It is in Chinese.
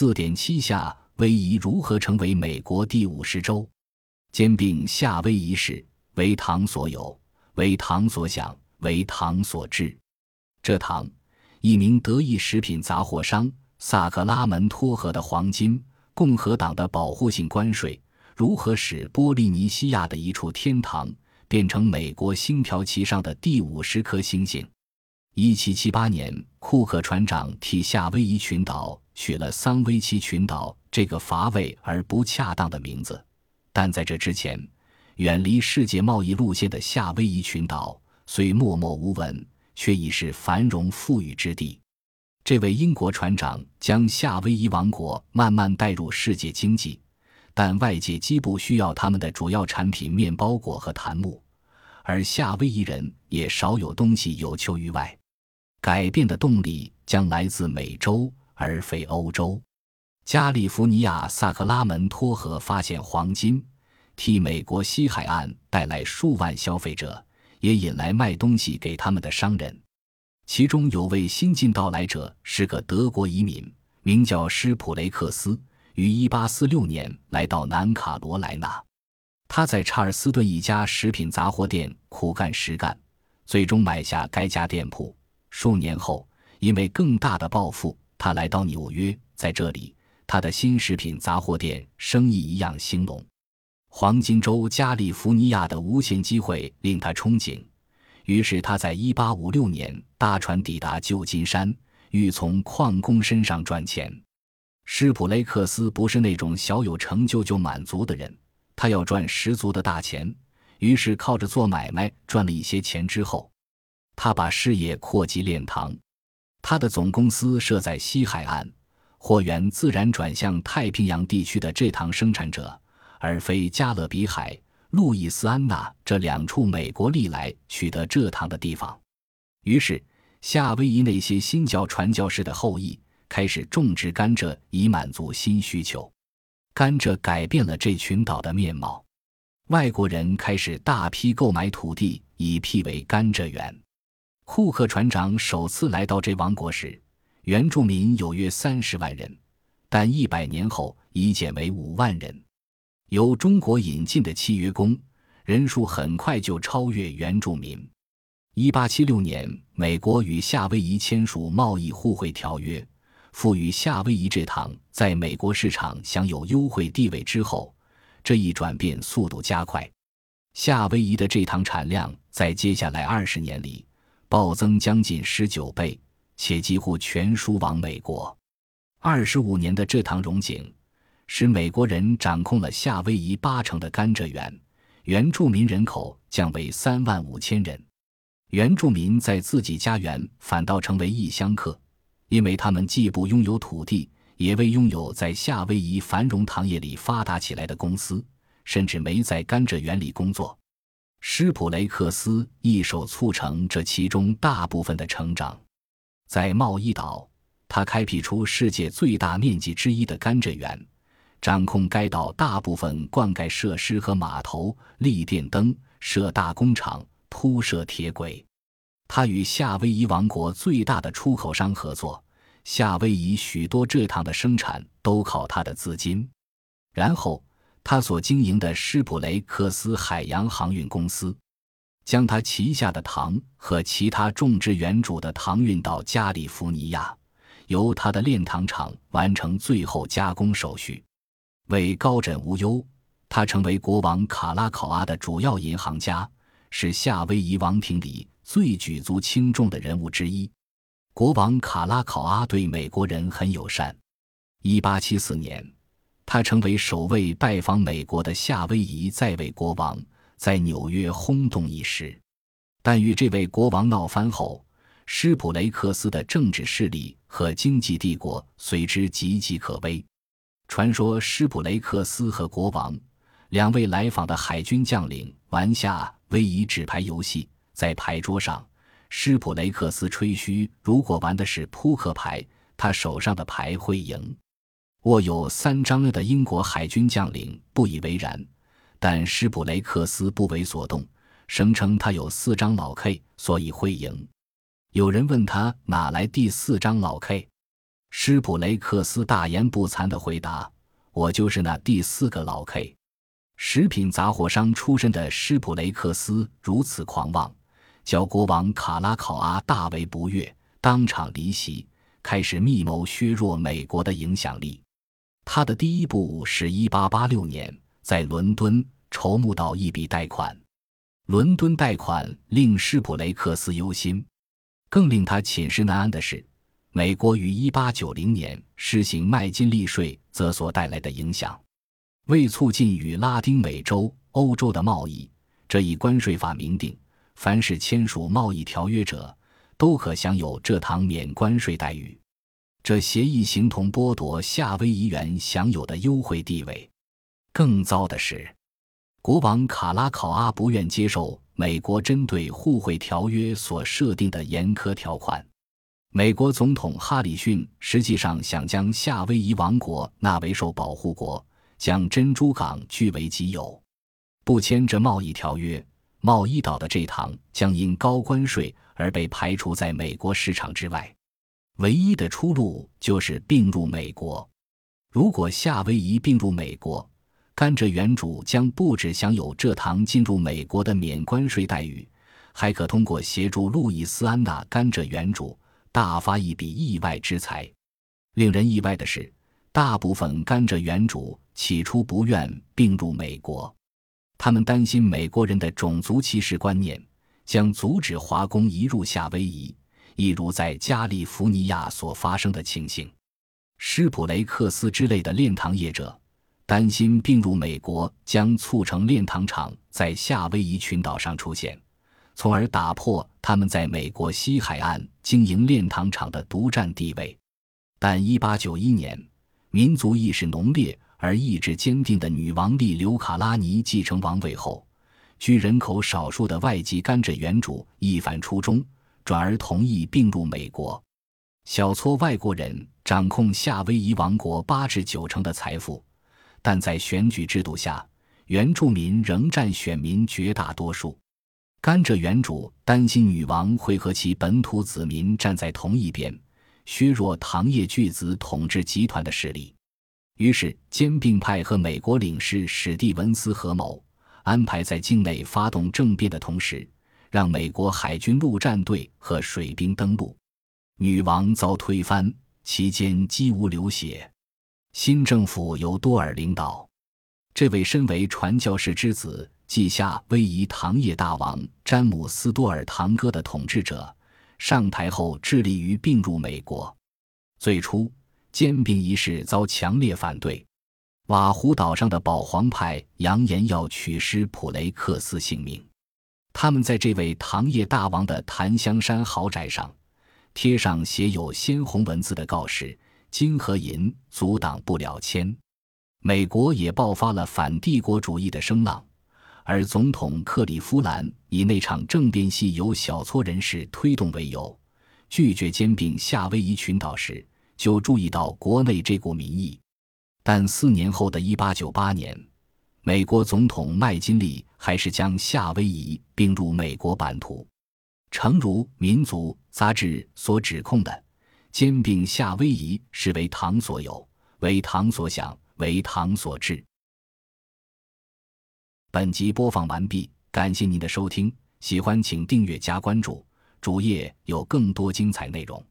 四点七夏威夷如何成为美国第五十州？兼并夏威夷市，为唐所有，为唐所想，为唐所治。这唐，一名德意食品杂货商萨克拉门托河的黄金，共和党的保护性关税，如何使波利尼西亚的一处天堂变成美国星条旗上的第五十颗星星？一七七八年，库克船长替夏威夷群岛取了桑威奇群岛这个乏味而不恰当的名字。但在这之前，远离世界贸易路线的夏威夷群岛虽默默无闻，却已是繁荣富裕之地。这位英国船长将夏威夷王国慢慢带入世界经济，但外界几不需要他们的主要产品面包果和檀木，而夏威夷人也少有东西有求于外。改变的动力将来自美洲，而非欧洲。加利福尼亚萨克拉门托河发现黄金，替美国西海岸带来数万消费者，也引来卖东西给他们的商人。其中有位新晋到来者是个德国移民，名叫施普雷克斯，于1846年来到南卡罗来纳。他在查尔斯顿一家食品杂货店苦干实干，最终买下该家店铺。数年后，因为更大的抱负，他来到纽约，在这里。他的新食品杂货店生意一样兴隆，黄金州加利福尼亚的无限机会令他憧憬，于是他在1856年搭船抵达旧金山，欲从矿工身上赚钱。施普雷克斯不是那种小有成就就满足的人，他要赚十足的大钱，于是靠着做买卖赚了一些钱之后，他把事业扩及炼糖，他的总公司设在西海岸。货源自然转向太平洋地区的蔗糖生产者，而非加勒比海、路易斯安那这两处美国历来取得蔗糖的地方。于是，夏威夷那些新教传教士的后裔开始种植甘蔗，以满足新需求。甘蔗改变了这群岛的面貌。外国人开始大批购买土地，以辟为甘蔗园。库克船长首次来到这王国时。原住民有约三十万人，但一百年后已减为五万人。由中国引进的契约工人数很快就超越原住民。一八七六年，美国与夏威夷签署贸易互惠条约，赋予夏威夷蔗糖在美国市场享有优惠地位之后，这一转变速度加快。夏威夷的蔗糖产量在接下来二十年里暴增将近十九倍。且几乎全输往美国。二十五年的蔗糖荣景，使美国人掌控了夏威夷八成的甘蔗园，原住民人口降为三万五千人。原住民在自己家园反倒成为异乡客，因为他们既不拥有土地，也未拥有在夏威夷繁荣糖业里发达起来的公司，甚至没在甘蔗园里工作。施普雷克斯一手促成这其中大部分的成长。在贸易岛，他开辟出世界最大面积之一的甘蔗园，掌控该岛大部分灌溉设施和码头，立电灯，设大工厂，铺设铁轨。他与夏威夷王国最大的出口商合作，夏威夷许多蔗糖的生产都靠他的资金。然后，他所经营的施普雷克斯海洋航运公司。将他旗下的糖和其他种植园主的糖运到加利福尼亚，由他的炼糖厂完成最后加工手续。为高枕无忧，他成为国王卡拉考阿的主要银行家，是夏威夷王庭里最举足轻重的人物之一。国王卡拉考阿对美国人很友善。1874年，他成为首位拜访美国的夏威夷在位国王。在纽约轰动一时，但与这位国王闹翻后，施普雷克斯的政治势力和经济帝国随之岌岌可危。传说施普雷克斯和国王两位来访的海军将领玩下威夷纸牌游戏，在牌桌上，施普雷克斯吹嘘，如果玩的是扑克牌，他手上的牌会赢。握有三张的英国海军将领不以为然。但施普雷克斯不为所动，声称他有四张老 K，所以会赢。有人问他哪来第四张老 K，施普雷克斯大言不惭地回答：“我就是那第四个老 K。”食品杂货商出身的施普雷克斯如此狂妄，叫国王卡拉考阿大为不悦，当场离席，开始密谋削弱美国的影响力。他的第一步是1886年在伦敦筹募到一笔贷款。伦敦贷款令施普雷克斯忧心，更令他寝食难安的是。美国于1890年施行麦金利税，则所带来的影响，为促进与拉丁美洲、欧洲的贸易，这一关税法明定，凡是签署贸易条约者，都可享有这堂免关税待遇。这协议形同剥夺夏威夷原享有的优惠地位。更糟的是，国王卡拉考阿不愿接受美国针对互惠条约所设定的严苛条款。美国总统哈里逊实际上想将夏威夷王国纳为受保护国，将珍珠港据为己有。不签这贸易条约，贸易岛的这堂将因高关税而被排除在美国市场之外。唯一的出路就是并入美国。如果夏威夷并入美国，甘蔗园主将不止享有蔗糖进入美国的免关税待遇，还可通过协助路易斯安那甘蔗园主。大发一笔意外之财。令人意外的是，大部分甘蔗园主起初不愿并入美国，他们担心美国人的种族歧视观念将阻止华工移入夏威夷，一如在加利福尼亚所发生的情形。施普雷克斯之类的炼糖业者担心并入美国将促成炼糖厂在夏威夷群岛上出现。从而打破他们在美国西海岸经营炼糖厂的独占地位。但1891年，民族意识浓烈而意志坚定的女王利留卡拉尼继承王位后，居人口少数的外籍甘蔗园主一反初衷，转而同意并入美国。小撮外国人掌控夏威夷王国八至九成的财富，但在选举制度下，原住民仍占选民绝大多数。甘蔗园主担心女王会和其本土子民站在同一边，削弱糖业巨子统治集团的势力。于是，兼并派和美国领事史蒂文斯合谋，安排在境内发动政变的同时，让美国海军陆战队和水兵登陆。女王遭推翻，期间几无流血。新政府由多尔领导，这位身为传教士之子。继夏威夷糖业大王詹姆斯多尔堂哥的统治者上台后，致力于并入美国。最初，兼并一事遭强烈反对。瓦胡岛上的保皇派扬言要取施普雷克斯性命。他们在这位糖业大王的檀香山豪宅上贴上写有鲜红文字的告示：“金和银阻挡不了铅。”美国也爆发了反帝国主义的声浪。而总统克利夫兰以那场政变系由小撮人士推动为由，拒绝兼并夏威夷群岛时，就注意到国内这股民意。但四年后的一八九八年，美国总统麦金利还是将夏威夷并入美国版图。诚如《民族》杂志所指控的，兼并夏威夷是为唐所有，为唐所想，为唐所治。本集播放完毕，感谢您的收听，喜欢请订阅加关注，主页有更多精彩内容。